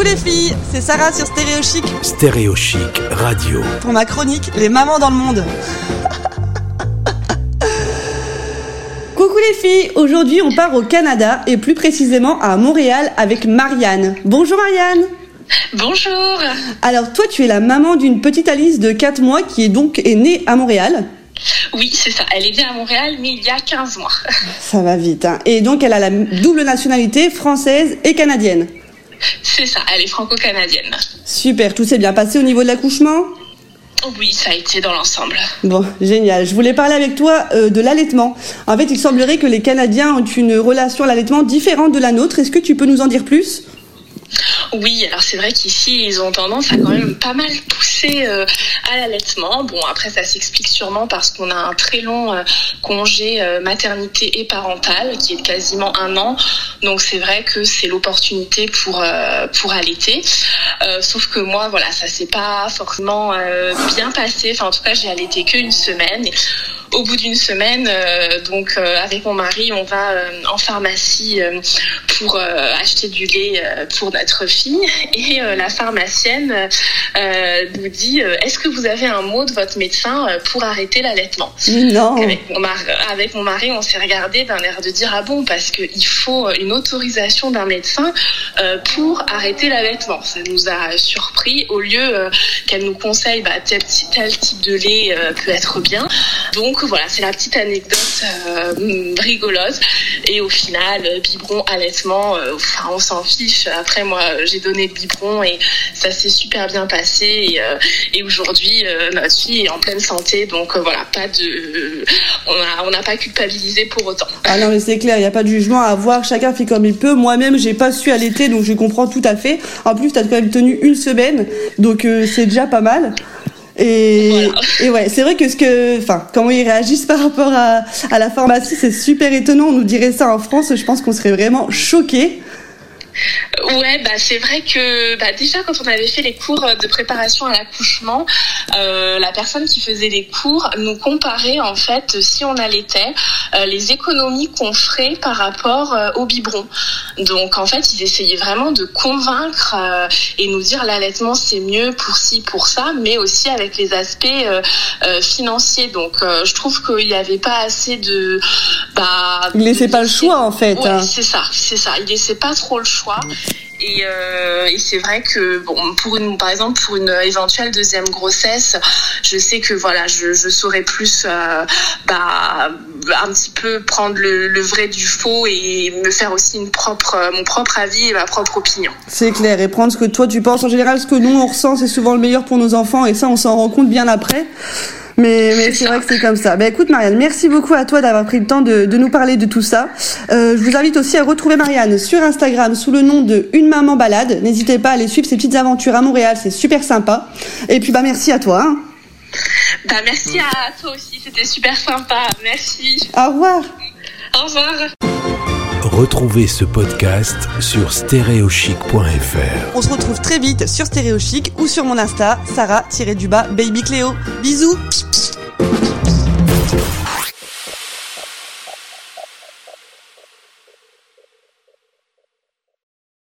Coucou les filles, c'est Sarah sur Stéréo Chic Stéréo Chic Radio. pour ma chronique Les mamans dans le monde. Coucou les filles, aujourd'hui on part au Canada et plus précisément à Montréal avec Marianne. Bonjour Marianne Bonjour. Alors toi tu es la maman d'une petite Alice de 4 mois qui est donc est née à Montréal. Oui, c'est ça. Elle est née à Montréal, mais il y a 15 mois. Ça va vite. Hein. Et donc elle a la double nationalité française et canadienne. C'est ça, elle est franco-canadienne. Super, tout s'est bien passé au niveau de l'accouchement? Oui, ça a été dans l'ensemble. Bon, génial. Je voulais parler avec toi euh, de l'allaitement. En fait, il semblerait que les Canadiens ont une relation à l'allaitement différente de la nôtre. Est-ce que tu peux nous en dire plus? Oui, alors c'est vrai qu'ici, ils ont tendance à quand même pas mal pousser euh, à l'allaitement. Bon, après, ça s'explique sûrement parce qu'on a un très long euh, congé euh, maternité et parental qui est quasiment un an. Donc c'est vrai que c'est l'opportunité pour, euh, pour allaiter. Euh, sauf que moi, voilà, ça s'est pas forcément euh, bien passé. Enfin, en tout cas, j'ai allaité qu'une semaine. Au bout d'une semaine, euh, donc euh, avec mon mari, on va euh, en pharmacie euh, pour euh, acheter du lait euh, pour notre fille. Et euh, la pharmacienne euh, nous dit euh, Est-ce que vous avez un mot de votre médecin euh, pour arrêter l'allaitement? Non. avec mon, mari, avec mon mari, on s'est regardé d'un air de dire ah bon parce qu'il faut une autorisation d'un médecin euh, pour arrêter l'allaitement. Ça nous a surpris au lieu euh, qu'elle nous conseille bah, tel, tel type de lait euh, peut être bien. Donc voilà, c'est la petite anecdote euh, rigolote. Et au final, euh, biberon, allaitement, euh, enfin on s'en fiche. Après moi, j'ai donné le biberon et ça s'est super bien passé. Et, euh, et aujourd'hui, euh, notre fille est en pleine santé, donc euh, voilà, pas de, on a, on n'a pas culpabilisé pour autant. Ah non, mais c'est clair, il n'y a pas de jugement à avoir. Chacun fait comme il peut. Moi-même, j'ai pas su allaiter, donc je comprends tout à fait. En plus, t'as quand même tenu une semaine, donc c'est déjà pas mal. Et, Voilà. et ouais, c'est vrai que ce que, enfin, comment ils réagissent par rapport à, à la pharmacie, c'est super étonnant. On nous dirait ça en France, je pense qu'on serait vraiment choqués. Ouais, bah c'est vrai que bah, déjà quand on avait fait les cours de préparation à l'accouchement, euh, la personne qui faisait les cours nous comparait en fait si on allaitait euh, les économies qu'on ferait par rapport euh, au biberon. Donc en fait ils essayaient vraiment de convaincre euh, et nous dire l'allaitement c'est mieux pour ci pour ça, mais aussi avec les aspects euh, euh, financiers. Donc euh, je trouve qu'il n'y avait pas assez de bah Ils laissaient de- pas le choix en fait. Ouais, hein. c'est ça, c'est ça. Il laissait pas trop le choix. Et, euh, et c'est vrai que bon, pour une, par exemple, pour une éventuelle deuxième grossesse, je sais que voilà, je, je saurais plus, euh, bah, un petit peu prendre le, le vrai du faux et me faire aussi une propre, mon propre avis et ma propre opinion. C'est clair. Et prendre ce que toi tu penses. En général, ce que nous on ressent, c'est souvent le meilleur pour nos enfants, et ça, on s'en rend compte bien après. Mais, mais C'est vrai que c'est comme ça. Ben écoute Marianne, merci beaucoup à toi d'avoir pris le temps de, de nous parler de tout ça. Euh, je vous invite aussi à retrouver Marianne sur Instagram sous le nom de Une Maman Balade. N'hésitez pas à aller suivre ses petites aventures à Montréal, c'est super sympa. Et puis bah merci à toi. hein. Bah, merci à toi aussi, c'était super sympa. Merci. Au revoir. Au revoir. Retrouvez ce podcast sur stéréochic.fr. On se retrouve très vite sur Stéréo Chic ou sur mon Insta, Sarah-du-bas Baby Cléo. Bisous